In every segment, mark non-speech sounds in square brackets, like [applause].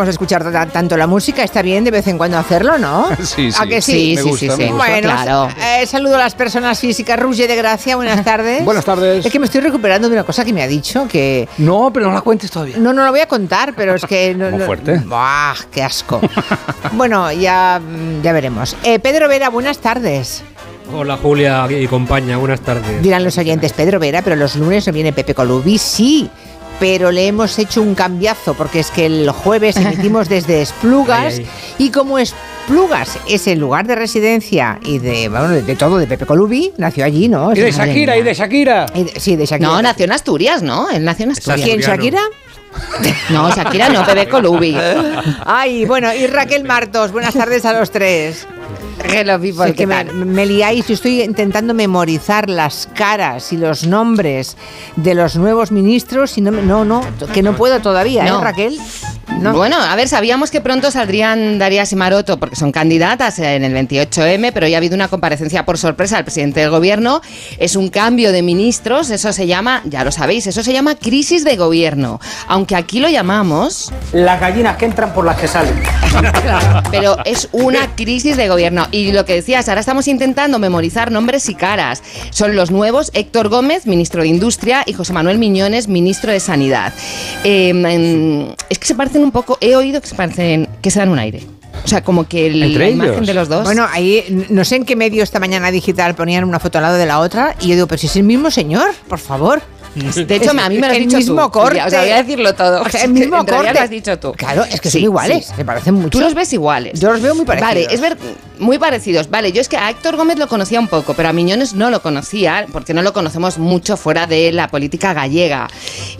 vamos a escuchar tanto la música, está bien de vez en cuando hacerlo, ¿no? Sí, [laughs] sí. ¿A que sí? Me gusta, me gusta. Bueno, claro. eh, saludo a las personas físicas. Ruge de Gracia, buenas tardes. [laughs] Buenas tardes. Es que me estoy recuperando de una cosa que me ha dicho que... No, pero no la cuentes todavía. No, no lo voy a contar, pero es que... [laughs] No, fuerte. Buah, qué asco. bueno, ya, mm, ya veremos. Eh, Pedro Vera, buenas tardes. Hola Julia y compañía, buenas tardes. Dirán los oyentes, Pedro Vera, pero los lunes no viene Pepe Colubi. Sí, pero le hemos hecho un cambiazo, porque es que el jueves [laughs] emitimos desde Esplugas Ay, y como Esplugas es el lugar de residencia y de, bueno, de, de todo de Pepe Colubi, nació allí, ¿no? Y de Shakira, y de Shakira. Y de- sí, de Shakira. No, nació en Asturias, ¿no? Él nació en Asturias. ¿Quién. Shakira? [laughs] No, Shakira no, Pepe Colubi. Ay, bueno, y Raquel [laughs] Martos, buenas tardes a los tres. Hello, people, Es que ¿qué me, liáis, yo estoy intentando memorizar las caras y los nombres de los nuevos ministros y no, me- no, no, que no puedo todavía, No. ¿eh, Raquel? No. Bueno, a ver, sabíamos que pronto saldrían Darías y Maroto porque son candidatas en el 28M, pero ya ha habido una comparecencia por sorpresa al presidente del gobierno. Es un cambio de ministros, eso se llama, ya lo sabéis, eso se llama crisis de gobierno. Aunque aquí lo llamamos, Las gallinas que entran por las que salen. [laughs] pero es una crisis de gobierno. Y lo que decías, ahora estamos intentando memorizar nombres y caras. Son los nuevos Héctor Gómez, ministro de Industria, y José Manuel Miñones, ministro de Sanidad. Eh, en- es que se parecen un poco, he oído que se parecen, que se dan un aire. O sea, como que el- ¿Entre la imagen ellos? de los dos. Bueno, ahí no sé en qué medio esta mañana digital ponían una foto al lado de la otra y yo digo, pero si es el mismo señor, por favor. [laughs] de hecho, a mí me lo has el dicho mismo tú. corte. O sea, voy a decirlo todo. O sea, el [laughs] mismo corte. lo has dicho tú. Claro, es que Sí, son iguales, sí. me parecen mucho. Tú los ves iguales. Yo los veo muy parecidos. Vale, es ver, muy parecidos. Vale, yo es que a Héctor Gómez lo conocía un poco, pero a Miñones no lo conocía, porque no lo conocemos mucho fuera de la política gallega.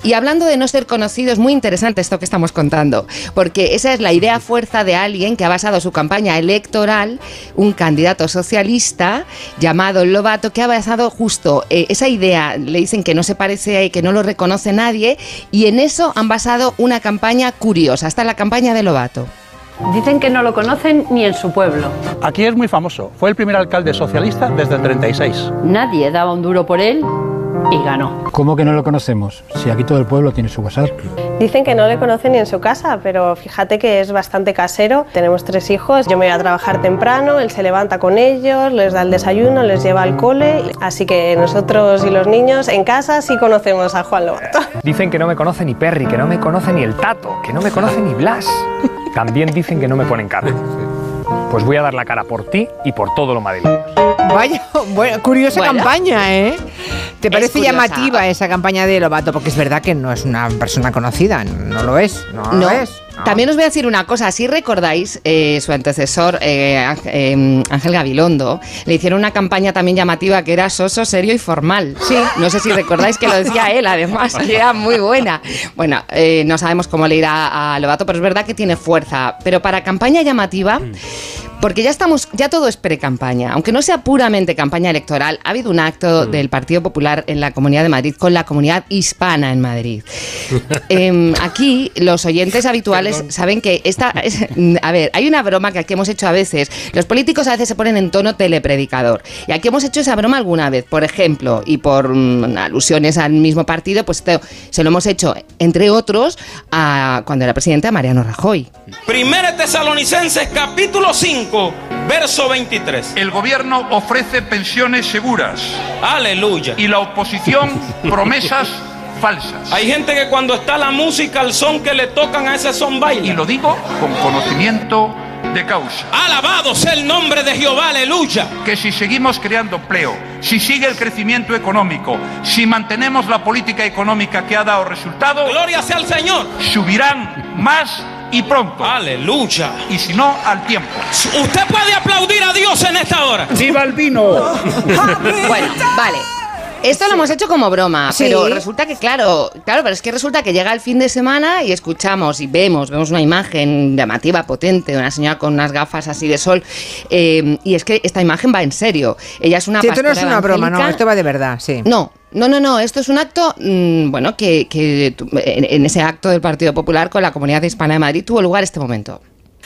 Y hablando de no ser conocido, es muy interesante esto que estamos contando, porque esa es la idea fuerza de alguien que ha basado su campaña electoral, un candidato socialista llamado Lobato, que ha basado justo eh, esa idea, le dicen que no se parece, que no lo reconoce nadie, y en eso han basado una campaña curiosa, hasta la campaña de Lobato. Dicen que no lo conocen ni en su pueblo. Aquí es muy famoso. Fue el primer alcalde socialista desde el 36. Nadie daba un duro por él y ganó. ¿Cómo que no lo conocemos? Si aquí todo el pueblo tiene su WhatsApp. Dicen que no le conocen ni en su casa, pero fíjate que es bastante casero. Tenemos tres hijos, yo me voy a trabajar temprano, él se levanta con ellos, les da el desayuno, les lleva al cole. Así que nosotros y los niños en casa sí conocemos a Juan Lobato. Dicen que no me conoce ni Perry, que no me conoce ni el Tato, que no me conoce ni Blas. También dicen que no me ponen cara. Pues voy a dar la cara por ti y por todo lo madrileños. Vaya, bueno, curiosa Bueno. campaña, ¿eh? ¿Te parece llamativa esa campaña de Lobato? Porque es verdad que no es una persona conocida, no lo es. No, lo No. es. No. También os voy a decir una cosa, si recordáis, eh, su antecesor, eh, Ángel- eh, Ángel Gabilondo, le hicieron una campaña también llamativa que era soso, serio y formal. Sí. No sé si recordáis que lo decía él, además, que era muy buena. Bueno, eh, no sabemos cómo le irá a Lobato, pero es verdad que tiene fuerza. Pero para campaña llamativa... Porque ya estamos, ya todo es pre-campaña. Aunque no sea puramente campaña electoral, ha habido un acto del Partido Popular en la Comunidad de Madrid con la comunidad hispana en Madrid. [laughs] Em, aquí los oyentes habituales saben que esta... es- [laughs] a ver, hay una broma que aquí hemos hecho a veces. Los políticos a veces se ponen en tono telepredicador. Y aquí hemos hecho esa broma alguna vez, por ejemplo, y por mm, alusiones al mismo partido, pues se lo hemos hecho, entre otros, a cuando era presidente a Mariano Rajoy. Primera Tesalonicenses capítulo 5, verso 23. El gobierno ofrece pensiones seguras Aleluya. y la oposición [laughs] promesas falsas. Hay gente que cuando está la música, el son que le tocan a ese son Y baila. lo digo con conocimiento de causa. Alabado sea el nombre de Jehová, aleluya. Que si seguimos creando empleo, si sigue el crecimiento económico, si mantenemos la política económica que ha dado resultado, Gloria sea al Señor. subirán más y pronto. Aleluya. Y si no, al tiempo. Usted puede aplaudir a Dios en esta hora. ¡Viva el vino! Bueno, vale. Esto lo hemos hecho como broma, Sí. pero resulta que, claro, claro, pero es que resulta que llega el fin de semana y escuchamos y vemos, vemos una imagen llamativa, potente, de una señora con unas gafas así de sol, eh, y es que esta imagen va en serio. Ella es una Sí, esto no es una broma, no, esto va de verdad, sí. No, no, no, no, esto es un acto, mm, bueno, que, en, en ese acto del Partido Popular con la Comunidad Hispana de Madrid tuvo lugar este momento.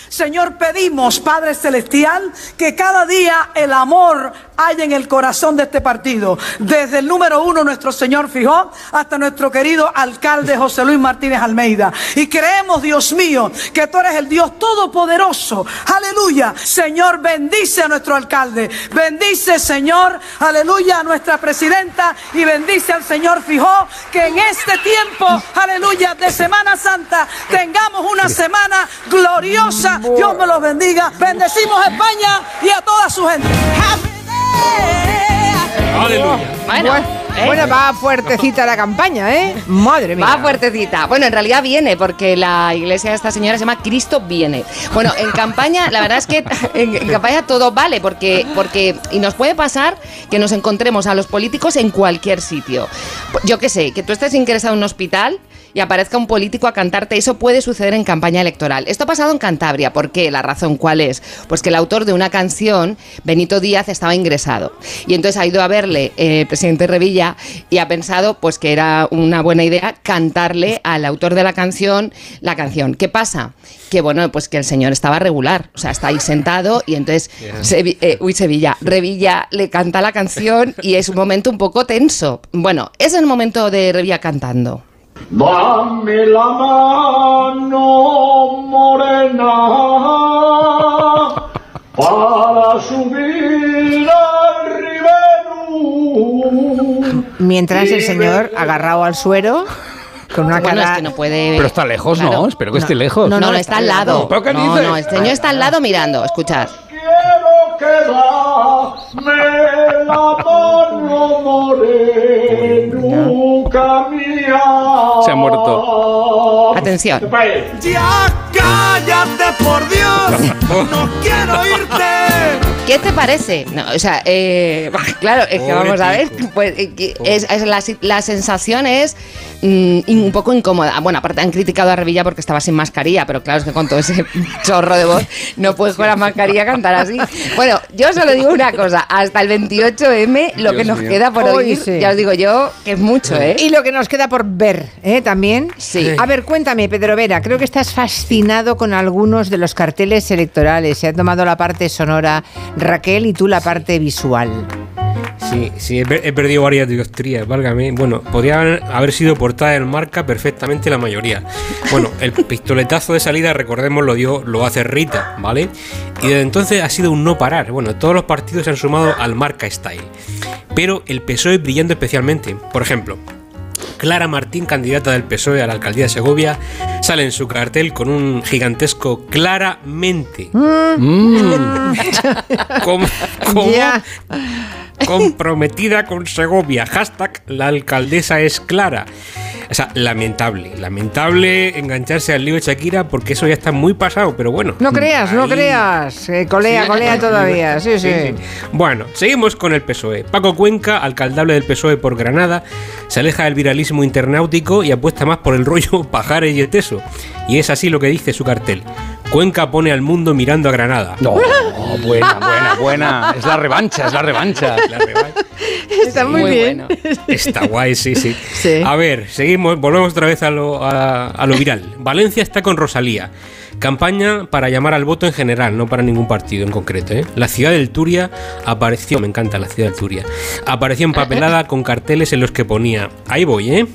Señor, pedimos, Padre Celestial, que cada día el amor hay en el corazón de este partido. Desde el número uno, nuestro señor Fijó, hasta nuestro querido alcalde José Luis Martínez Almeida. Y creemos, Dios mío, que tú eres el Dios todopoderoso. Aleluya. Señor, bendice a nuestro alcalde. Bendice, Señor, aleluya, a nuestra presidenta y bendice al Señor Fijó que en este tiempo, aleluya, de Semana Santa tengamos una semana gloriosa. Dios me los bendiga. Bendecimos a España y a toda su gente. Aleluya. Bueno, ¿eh? Bueno, va fuertecita la campaña, ¿eh? Madre mía. Va fuertecita. Bueno, en realidad viene, porque la iglesia de esta señora se llama Cristo Viene. Bueno, en campaña, la verdad es que [laughs] en, en campaña todo vale, porque, porque. Y nos puede pasar que nos encontremos a los políticos en cualquier sitio. Yo qué sé, que tú estés ingresado en un hospital y aparezca un político a cantarte. Eso puede suceder en campaña electoral. Esto ha pasado en Cantabria. ¿Por qué? ¿La razón cuál es? Pues que el autor de una canción, Benito Díaz, estaba ingresado. Y entonces ha ido a verle eh, el presidente Revilla y ha pensado pues que era una buena idea cantarle al autor de la canción la canción. ¿Qué pasa? Que bueno, pues que el señor estaba regular. O sea, está ahí sentado y entonces, Sevi- eh, uy, Sevilla, Revilla le canta la canción y es un momento un poco tenso. Bueno, es el momento de Revilla cantando. Dame la mano morena para subir al ribero. Mientras el señor agarrado al suero con una Bueno, cara. es que no puede. Pero está lejos, Claro. ¿no? Espero que esté lejos. No, no, está al lado. ¿Pero qué no, no, el señor está al lado mirando. Escuchad. Quiero quedarme la mano morenuca mía. Ha muerto. Atención. Ya cállate por Dios, [laughs] no quiero irte. ¿Qué te parece? No, o sea, eh, [laughs] claro, es que vamos a ver, pues eh, es, es la, la sensación es mm, un poco incómoda. Bueno, aparte han criticado a Revilla porque estaba sin mascarilla, pero claro, es que con todo ese [laughs] chorro de voz no puedes con la mascarilla cantar así. Bueno, yo solo digo una cosa, hasta el 28M lo Dios que nos mío. queda por Hoy oír, sí. ya os digo yo, que es mucho, ¿eh? Y lo que nos queda por ver, ¿eh? También. Sí. A ver, cuéntame, Pedro Vera, creo que estás fascinado con algunos de los carteles electorales. Se ha tomado la parte sonora Raquel y tú la parte visual. Sí, sí, he, per- he perdido varias diostrías, válgame. Bueno, podrían haber sido portada en marca perfectamente la mayoría. Bueno, el [laughs] pistoletazo de salida, recordemos, lo dio, lo hace Rita, ¿vale? Y desde entonces ha sido un no parar. Bueno, todos los partidos se han sumado al marca style. Pero el PSOE brillando especialmente. Por ejemplo, Clara Martín, candidata del PSOE a la alcaldía de Segovia, sale en su cartel con un gigantesco claramente. [laughs] Como Ya. Comprometida con Segovia. Hashtag la alcaldesa es Clara. O sea, lamentable, lamentable engancharse al lío de Shakira porque eso ya está muy pasado, pero bueno. No creas, no creas. Eh, colea, colea todavía. Sí, sí. Bueno, seguimos con el PSOE. Paco Cuenca, alcaldable del PSOE por Granada, se aleja del viralismo internautico y apuesta más por el rollo [laughs] Pajares y Eteso. Y es así lo que dice su cartel. Cuenca pone al mundo mirando a Granada. No, buena, buena, buena. Es la revancha, es la revancha. [laughs] La revancha. Está muy, Muy bien. bueno. Está guay, sí, sí, Sí. A ver, seguimos, volvemos otra vez a lo, a- a lo viral. Valencia está con Rosalía. Campaña para llamar al voto en general, no para ningún partido en concreto. ¿eh? La ciudad del Turia apareció, me encanta la ciudad del Turia, apareció empapelada con carteles en los que ponía, ahí voy, ¿eh?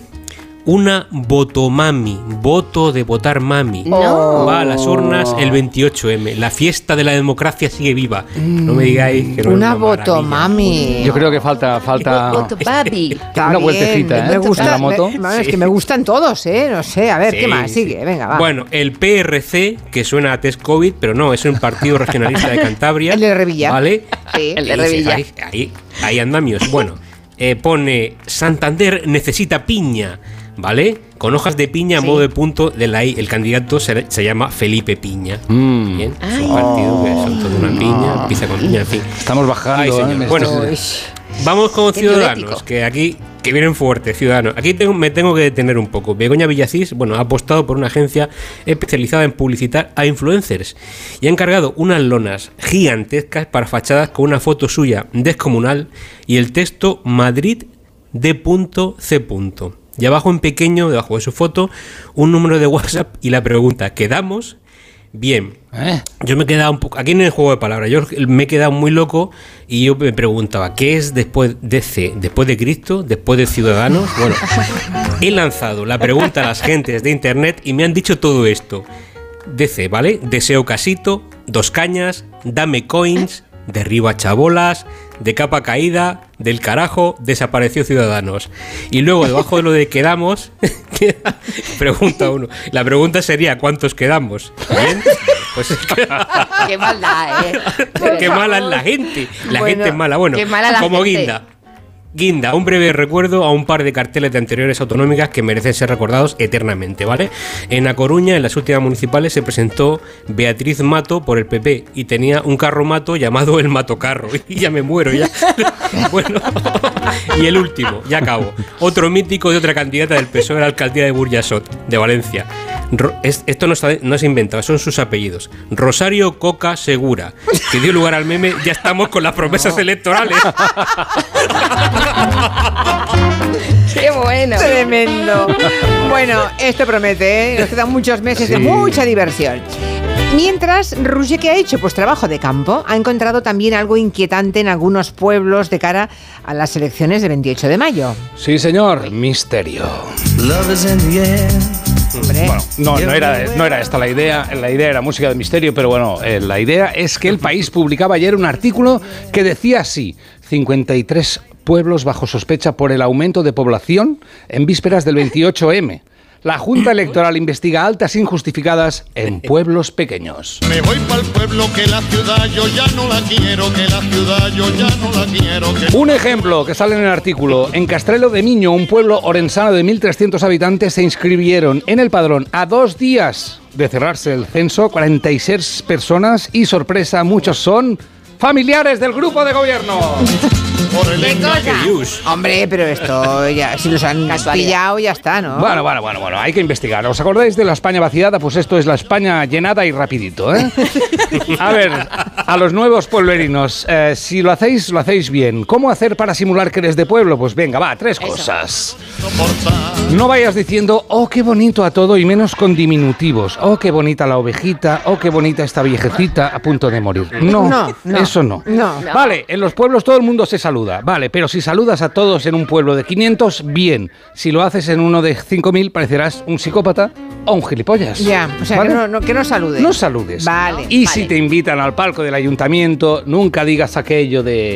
Una votomami, voto de votar mami. No. Va a las urnas el 28M. La fiesta de la democracia sigue viva. No me digáis que no es Una votomami. Yo creo que falta, falta [laughs] Voto, papi. Está una vueltecita, ¿eh? Me gusta, En la moto. me- bueno, es que me gustan todos, ¿eh? No sé, a ver, ¿qué más? sí. Sigue, venga, va. Bueno, el PRC, que suena a test COVID, pero no, es un partido regionalista de Cantabria. [laughs] El de Revilla. ¿Vale? Sí, el de Revilla. Ahí, ahí, ahí andamios. Bueno, eh, pone Santander necesita piña, ¿vale? Con hojas de piña a Sí. modo de punto de la I. El candidato se, se llama Felipe Piña. Mm. Bien, Ay. un partido que son toda una piña, empieza con piña, en fin. Estamos bajando. Ay, señor. ¿eh? Bueno, Vamos con Qué Ciudadanos, que aquí que vienen fuertes, Ciudadanos. Aquí tengo- me tengo que detener un poco. Begoña Villacís, bueno, ha apostado por una agencia especializada en publicitar a influencers y ha encargado unas lonas gigantescas para fachadas con una foto suya descomunal y el texto Madrid D.C. Y abajo en pequeño, debajo de su foto, un número de WhatsApp y la pregunta, ¿quedamos? Bien, ¿Eh? Yo me he quedado un poco. Aquí en el juego de palabras, yo me he quedado muy loco y yo me preguntaba, ¿qué es después de C? ¿Después de Cristo? ¿Después de Ciudadanos? Bueno, [laughs] he lanzado la pregunta a las gentes de internet y me han dicho todo esto. DC, ¿vale? Deseo casito, dos cañas, dame coins, derriba chabolas, de capa caída, del carajo, desapareció Ciudadanos. Y luego, debajo de lo de quedamos, [laughs] pregunta uno. La pregunta sería, ¿cuántos quedamos? ¿Bien? Pues es que- [laughs] Qué maldad, ¿eh? [laughs] qué mala es la gente. La Bueno, gente es mala. Bueno, qué mala la como gente. guinda. Guinda, un breve recuerdo a un par de carteles de anteriores autonómicas que merecen ser recordados eternamente, ¿vale? En A Coruña, en las últimas municipales, se presentó Beatriz Mato por el PP y tenía un carro mato llamado el Matocarro. [laughs] Y ya me muero, ya. [laughs] bueno, y el último, ya acabo. Otro mítico de otra candidata del PSOE a la alcaldía de Burjasot, de Valencia. Esto no, está- no se inventa, son sus apellidos. Rosario Coca Segura, que dio lugar al meme, ya estamos con las promesas [laughs] electorales. [laughs] Qué bueno. Tremendo. Bueno, esto promete, ¿eh? Nos quedan muchos meses de mucha diversión. Mientras, Roger, ¿qué ha hecho? Pues trabajo de campo. Ha encontrado también algo inquietante en algunos pueblos de cara a las elecciones del 28 de mayo. Sí, señor, misterio. Bueno, no, no era, no era esta la idea, la idea era música de misterio, pero bueno, eh, la idea es que el país publicaba ayer un artículo que decía así, 53 pueblos bajo sospecha por el aumento de población en vísperas del 28M. La Junta Electoral investiga altas injustificadas en pueblos pequeños. Me voy para el pueblo que la ciudad yo ya no la quiero, que la ciudad yo ya no la quiero. Que... Un ejemplo que sale en el artículo. En Castrelo de Miño, un pueblo orensano de 1.300 habitantes, se inscribieron en el padrón a dos días de cerrarse el censo, 46 personas y sorpresa, muchos son familiares del grupo de gobierno. [laughs] Por el ¿Qué cosa? Hombre, pero esto ya, si los han pillado, ya está, ¿no? Bueno, bueno, bueno, bueno, hay que investigar. ¿Os acordáis de la España vaciada? Pues esto es la España llenada y rapidito, ¿eh? [laughs] A ver, a los nuevos pueblerinos, eh, si lo hacéis, lo hacéis bien. ¿Cómo hacer para simular que eres de pueblo? Pues venga, va, tres cosas. No vayas diciendo, oh, qué bonito a todo y menos con diminutivos. Oh, qué bonita la ovejita, oh, qué bonita esta viejecita a punto de morir. No, No, no, eso no. no. Vale, en los pueblos todo el mundo se saluda, vale, pero si saludas a todos en un pueblo de 500, bien. Si lo haces en uno de 5000, parecerás un psicópata o un gilipollas. Ya, o sea, ¿Vale? que no, no- que no saludes. No saludes. Vale. Y vale. si te invitan al palco del ayuntamiento, nunca digas aquello de...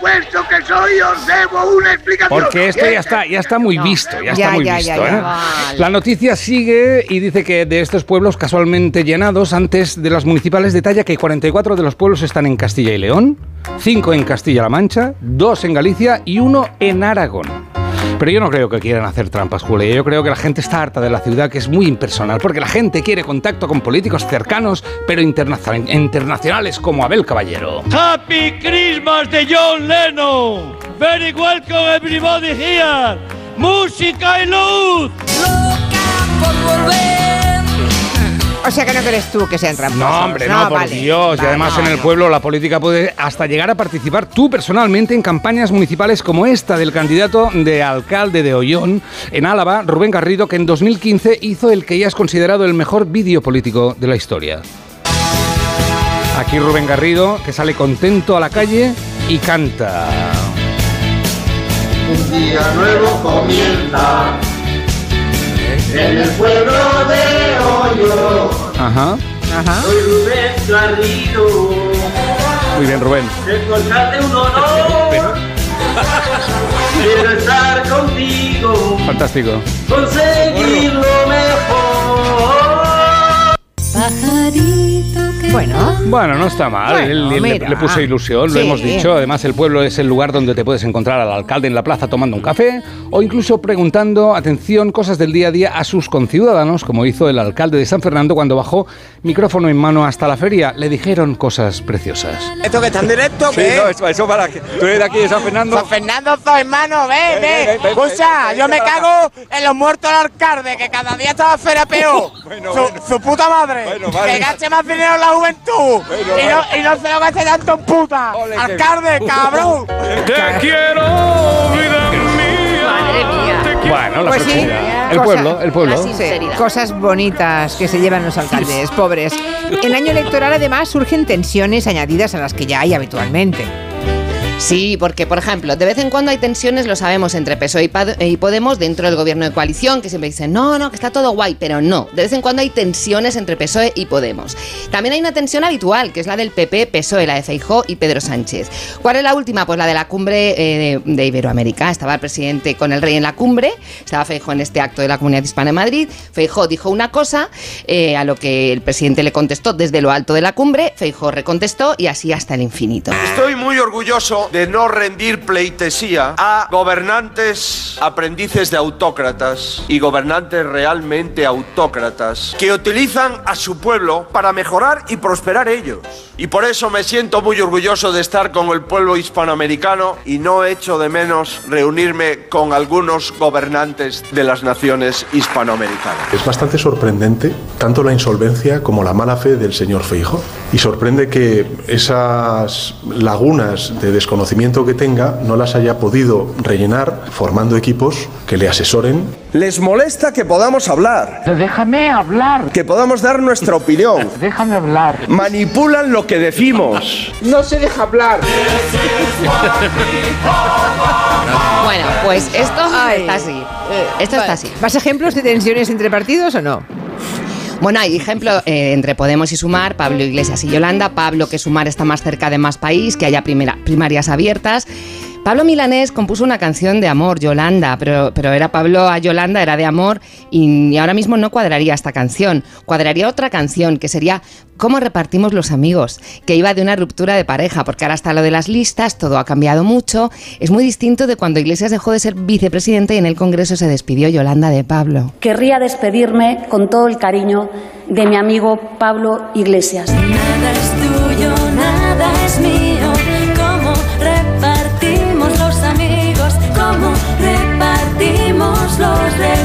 vuestro que soy, os debo una explicación. Porque esto ya está, ya está muy visto, ya está Ya, muy ya, visto. ya, ya. ¿eh? Vale. La noticia sigue y dice que de estos pueblos casualmente llenados antes de las municipales detalla que 44 de los pueblos están en Castilla y León, 5 en Castilla-La Mancha, 2 en Galicia y 1 en Aragón. Pero yo no creo que quieran hacer trampas, Julia. Yo creo que la gente está harta de la ciudad, que es muy impersonal, porque la gente quiere contacto con políticos cercanos, pero internacional- internacionales como Abel Caballero. Happy Christmas de John Lennon. Very welcome everybody here. Música y luz. O sea que no crees tú que sean tramposos. No, hombre, no, por vale. Dios. y Vale, además en el no. pueblo la política puede hasta llegar a participar tú personalmente en campañas municipales como esta del candidato de alcalde de Ollón en Álava, Rubén Garrido, que en 2015 hizo el que ya es considerado el mejor vídeo político de la historia. Aquí Rubén Garrido, que sale contento a la calle y canta. Un día nuevo comienza en el pueblo de Ajá. Ajá. Soy Rubén Garrido, Muy bien, Rubén. alcalde un honor. Quiero estar contigo, Fantástico. conseguir lo mejor. Bueno. Bueno, no está mal. Bueno, Él- él le- le, puso ilusión, lo Sí. hemos dicho. Además, el pueblo es el lugar donde te puedes encontrar al alcalde en la plaza tomando un café o incluso preguntando, atención, cosas del día a día a sus conciudadanos, como hizo el alcalde de San Fernando cuando bajó micrófono en mano hasta la feria. Le dijeron cosas preciosas. ¿Esto que está en directo? Sí, no, eso, eso para que tú eres de aquí de San Fernando. San Fernando soy hermano, ve, Ven, ven, ve. ven, Escucha, ven, yo ven, me ven, cago en los muertos del alcalde, que cada día está más fera peor. [laughs] su, su puta madre. vale. Que gaste más dinero en la juventud. y, no, y no se lo gaste tanto en puta. alcalde, cabrón. Te quiero, vida mía. Madre mía. Bueno, la Pues sí. El pueblo, el pueblo. Sí, cosas bonitas que se llevan los alcaldes, pobres. En año electoral, además, surgen tensiones añadidas a las que ya hay habitualmente. Sí, porque, por ejemplo, de vez en cuando hay tensiones, lo sabemos, entre PSOE y, Podemos dentro del gobierno de coalición, que siempre dicen, no, no, que está todo guay, pero no. De vez en cuando hay tensiones entre PSOE y Podemos. También hay una tensión habitual, que es la del PP, PSOE, la de Feijó y Pedro Sánchez. ¿Cuál es la última? Pues la de la cumbre eh, de, de Iberoamérica. Estaba el presidente con el rey en la cumbre, estaba Feijó en este acto de la Comunidad Hispana en Madrid. Feijó dijo una cosa, eh, a lo que el presidente le contestó desde lo alto de la cumbre, Feijó recontestó y así hasta el infinito. Estoy muy orgulloso de no rendir pleitesía a gobernantes aprendices de autócratas y gobernantes realmente autócratas que utilizan a su pueblo para mejorar y prosperar ellos. Y por eso me siento muy orgulloso de estar con el pueblo hispanoamericano y no echo de menos reunirme con algunos gobernantes de las naciones hispanoamericanas. Es bastante sorprendente tanto la insolvencia como la mala fe del señor Feijo. Y sorprende que esas lagunas de desconocimiento que tenga no las haya podido rellenar formando equipos que le asesoren. ¿Les molesta que podamos hablar? Déjame hablar. Que podamos dar nuestra opinión. [laughs] Déjame hablar. Manipulan lo que decimos. No se deja hablar. Bueno, pues esto está así. Esto está así. ¿Más ejemplos de tensiones entre partidos o no? Bueno, hay ejemplo eh, entre Podemos y Sumar, Pablo Iglesias y Yolanda. Pablo, que Sumar está más cerca de más país, que haya primera- primarias abiertas. Pablo Milanés compuso una canción de amor, Yolanda, pero, pero era Pablo a Yolanda, era de amor, y, y ahora mismo no cuadraría esta canción. Cuadraría otra canción, que sería ¿Cómo repartimos los amigos? Que iba de una ruptura de pareja, porque ahora está lo de las listas, todo ha cambiado mucho. Es muy distinto de cuando Iglesias dejó de ser vicepresidente y en el Congreso se despidió Yolanda de Pablo. Querría despedirme con todo el cariño de mi amigo Pablo Iglesias. Nada es tuyo, nada es mío. Repartimos los recuerdos?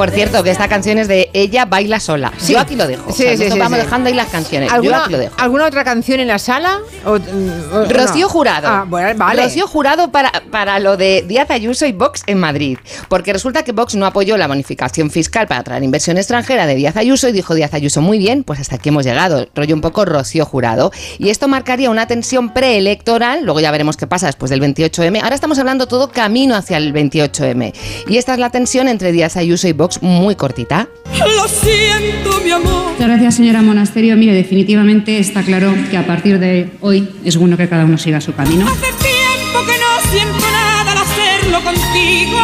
Por cierto, que esta canción es de Ella baila sola. Sí. Yo aquí lo dejo. O Sí, sea, vamos dejando ahí las canciones. Yo ¿Alguna, aquí lo dejo. ¿Alguna otra canción en la sala? O- o- Rocío no? Jurado. Ah, bueno, vale. Rocío Jurado para, para lo de Díaz Ayuso y Vox en Madrid. Porque resulta que Vox no apoyó la bonificación fiscal para traer inversión extranjera de Díaz Ayuso y dijo Díaz Ayuso, muy bien, pues hasta aquí hemos llegado. Rollo un poco Rocío Jurado. Y esto marcaría una tensión preelectoral. Luego ya veremos qué pasa después del 28M. Ahora estamos hablando todo camino hacia el 28M. Y esta es la tensión entre Díaz Ayuso y Vox muy cortita. Lo siento, mi amor. Muchas gracias, señora Monasterio. Mire, definitivamente está claro que a partir de hoy es bueno que cada uno siga su camino. Hace tiempo que no siento nada al hacerlo contigo.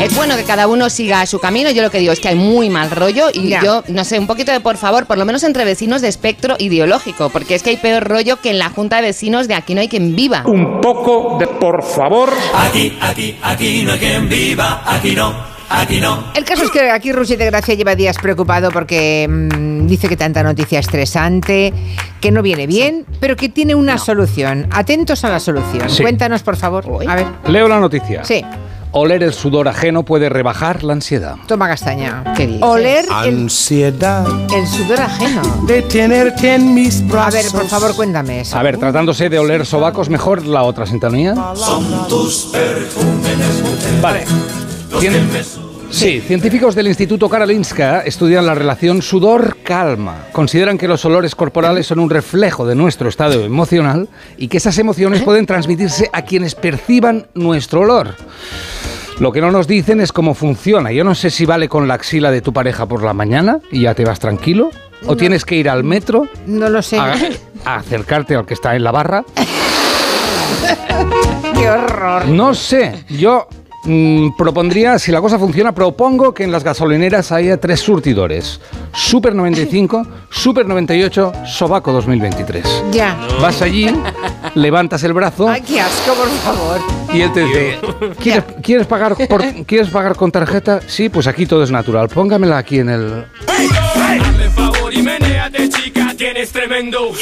Es bueno que cada uno siga su camino. Yo lo que digo es que hay muy mal rollo y Ya. yo, no sé, un poquito de por favor, por lo menos entre vecinos de espectro ideológico, porque es que hay peor rollo que en la junta de vecinos de Aquí no hay quien viva. Un poco de por favor. Aquí, aquí, aquí no hay quien viva. Aquí no, aquí no. El caso es que aquí Rusi de Gracia lleva días preocupado porque mm, dice que tanta noticia estresante, que no viene bien, pero que tiene una solución. Atentos a la solución. Sí. Cuéntanos, por favor. A ver. Leo la noticia. Sí. Oler el sudor ajeno puede rebajar la ansiedad. Toma castaña. ¿Qué dices? Oler el, Ansiedad el sudor ajeno. de tenerte en mis A ver, por favor, cuéntame eso. A ver, tratándose de oler sobacos, mejor la otra sintonía. Son tus perfumes. Vale. Cien- Sí, científicos del Instituto Karolinska estudian la relación sudor-calma. Consideran que los olores corporales son un reflejo de nuestro estado emocional y que esas emociones pueden transmitirse a quienes perciban nuestro olor. Lo que no nos dicen es cómo funciona. Yo no sé si vale con la axila de tu pareja por la mañana y ya te vas tranquilo. O No. tienes que ir al metro No lo sé. a, a acercarte al que está en la barra. [laughs] Qué horror. No sé, yo mm, propondría, si la cosa funciona, propongo que en las gasolineras haya tres surtidores. Super 95, Super 98, Sobaco 2023. Ya. Vas allí, levantas el brazo Ay, qué asco, por favor. y él te dice, ¿quieres, ¿quieres pagar por, [laughs] ¿quieres pagar con tarjeta? Sí, pues aquí todo es natural. Póngamela aquí en el... Hazle favor y menéate, chica, tienes tremendo.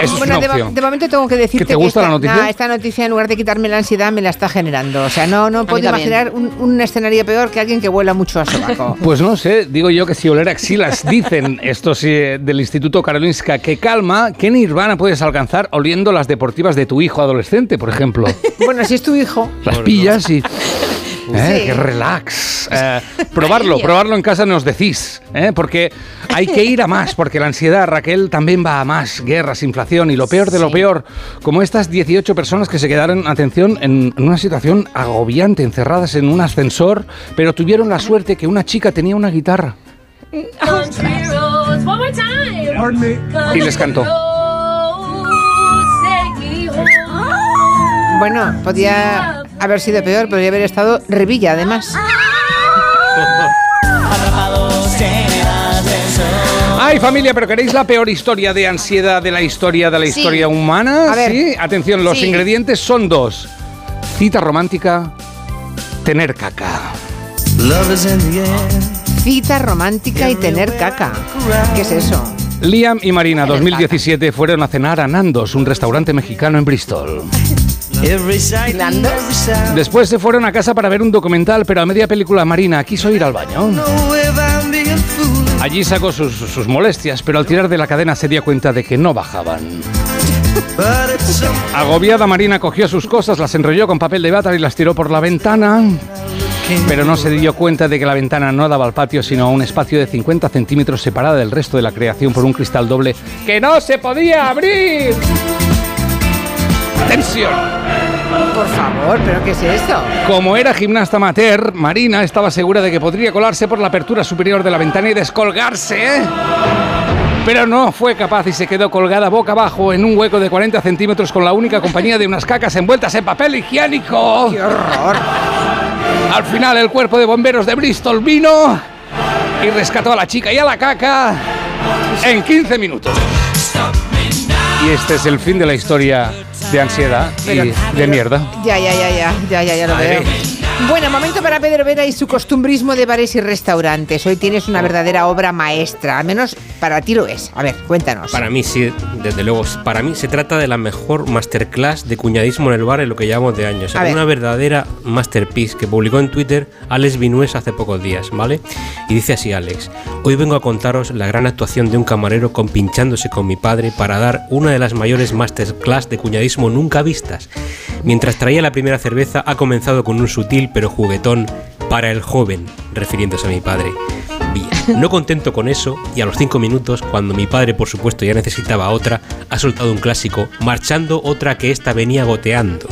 Es Bueno, una de, de momento tengo que decirte ¿Que te gusta esta, la noticia? nah, esta noticia, en lugar de quitarme la ansiedad, me la está generando. O sea, no, no puedo imaginar un, un escenario peor que alguien que huela mucho a sobaco. [laughs] Pues no sé, digo yo que si oler axilas, dicen estos eh, del Instituto Karolinska, que calma, ¿qué nirvana puedes alcanzar oliendo las deportivas de tu hijo adolescente, por ejemplo? [laughs] bueno, si es tu hijo. Las pillas y... ¿eh? Sí. Qué relax. Eh, probarlo, probarlo en casa nos decís, ¿eh? porque hay que ir a más, porque la ansiedad, Raquel, también va a más. Guerras, inflación y lo peor de lo peor, como estas 18 personas que se quedaron, atención, en, en una situación agobiante, encerradas en un ascensor, pero tuvieron la suerte que una chica tenía una guitarra y les cantó. Bueno, podía haber sido peor, podría haber estado Revilla, además. [laughs] Ay, familia, pero ¿queréis la peor historia de ansiedad de la historia de la Sí. historia humana? A ver. Sí, atención, los Sí. ingredientes son dos. Cita romántica, tener caca. Cita romántica y tener caca. ¿Qué es eso? Liam y Marina, 2017, fueron a cenar a Nandos, un restaurante mexicano en Bristol. Después se fueron a casa para ver un documental, pero a media película Marina quiso ir al baño. Allí sacó sus, sus molestias, pero al tirar de la cadena se dio cuenta de que no bajaban. Agobiada, Marina cogió sus cosas, las enrolló con papel de bata y las tiró por la ventana. Pero no se dio cuenta de que la ventana no daba al patio, sino a un espacio de 50 centímetros separada del resto de la creación por un cristal doble que no se podía abrir. ¡Tensión! Por favor, ¿pero qué es esto? Como era gimnasta amateur, Marina estaba segura de que podría colarse por la apertura superior de la ventana y descolgarse. ¿eh? Pero no fue capaz y se quedó colgada boca abajo en un hueco de 40 centímetros con la única compañía de unas cacas envueltas en papel higiénico. ¡Qué horror! Al final el cuerpo de bomberos de Bristol vino y rescató a la chica y a la caca en 15 minutos. Y este es el fin de la historia de ansiedad Pero- y de mierda. Ya, ya, ya, ya, ya, ya, ya lo veo. Bueno, momento para Pedro Vera y su costumbrismo de bares y restaurantes. Hoy tienes una verdadera obra maestra, al menos para ti lo es. A ver, cuéntanos. Para mí sí, desde luego. Para mí se trata de la mejor masterclass de cuñadismo en el bar en lo que llevamos de años. A ver. Una verdadera masterpiece que publicó en Twitter Alex Vinués hace pocos días, ¿vale? Y dice así Alex, hoy vengo a contaros la gran actuación de un camarero compinchándose con mi padre para dar una de las mayores masterclass de cuñadismo nunca vistas. Mientras traía la primera cerveza ha comenzado con un sutil pero juguetón para el joven, refiriéndose a mi padre. Bien, no contento con eso, y a los cinco minutos, cuando mi padre por supuesto ya necesitaba otra, ha soltado un clásico, marchando otra que ésta venía goteando.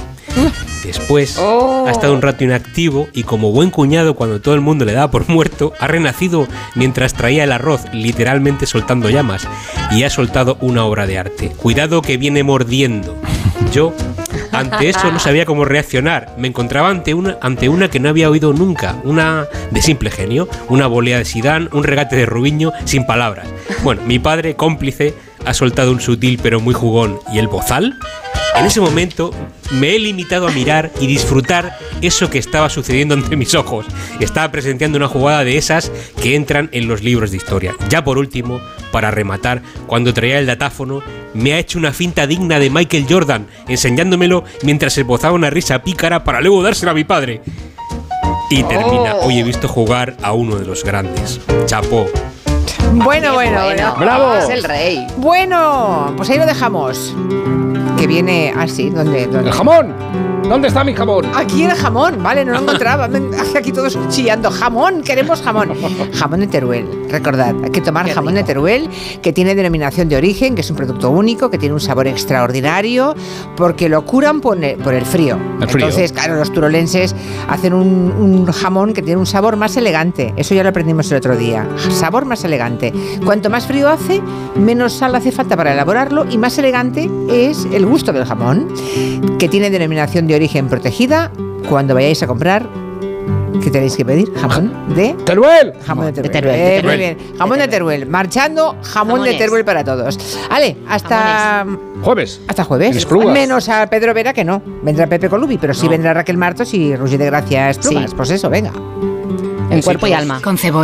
Después ha estado un rato inactivo y como buen cuñado cuando todo el mundo le daba por muerto, ha renacido mientras traía el arroz, literalmente soltando llamas, y ha soltado una obra de arte. Cuidado que viene mordiendo. Yo, ante eso, no sabía cómo reaccionar. Me encontraba ante una, ante una que no había oído nunca, una de simple genio, una volea de Sidán, un regate de Rubiño, sin palabras. Bueno, mi padre, cómplice, ha soltado un sutil pero muy jugón. ¿Y el bozal? En ese momento me he limitado a mirar y disfrutar eso que estaba sucediendo ante mis ojos. Estaba presenciando una jugada de esas que entran en los libros de historia. Ya por último, para rematar, cuando traía el datáfono, me ha hecho una finta digna de Michael Jordan, enseñándomelo mientras esbozaba una risa pícara para luego dársela a mi padre. Y termina, hoy he visto jugar a uno de los grandes. Chapó. Bueno, bueno, bueno. ¡Bravo! Es el rey. Bueno, pues ahí lo dejamos. Que viene así, ¿dónde? dónde? ¡El jamón! ¿Dónde está mi jamón? Aquí el jamón, vale, no lo encontraba. [laughs] Aquí todos chillando. Jamón, queremos jamón. [laughs] Jamón de Teruel, recordad, hay que tomar jamón de Teruel, que tiene denominación de origen, que es un producto único, que tiene un sabor extraordinario, porque lo curan por el, por el frío. El frío. Entonces, claro, los turolenses hacen un, un jamón que tiene un sabor más elegante. Eso ya lo aprendimos el otro día. Sabor más elegante. Cuanto más frío hace, menos sal hace falta para elaborarlo y más elegante es el gusto del jamón, que tiene denominación de origen protegida. Cuando vayáis a comprar, ¿qué tenéis que pedir? Jamón de [laughs] Teruel. Jamón de Teruel. Teruel, de Eh, Teruel. Muy bien. Jamón de Teruel. Marchando, jamón de Jamones. Teruel para todos. Vale, hasta Jueves. hasta jueves. Menos a Pedro Vera que no. Vendrá Pepe Colubi, pero sí No. vendrá Raquel Martos y Roger de Gracia Esplugas. Sí. Pues eso, venga. En cuerpo y alma. Con cebolla.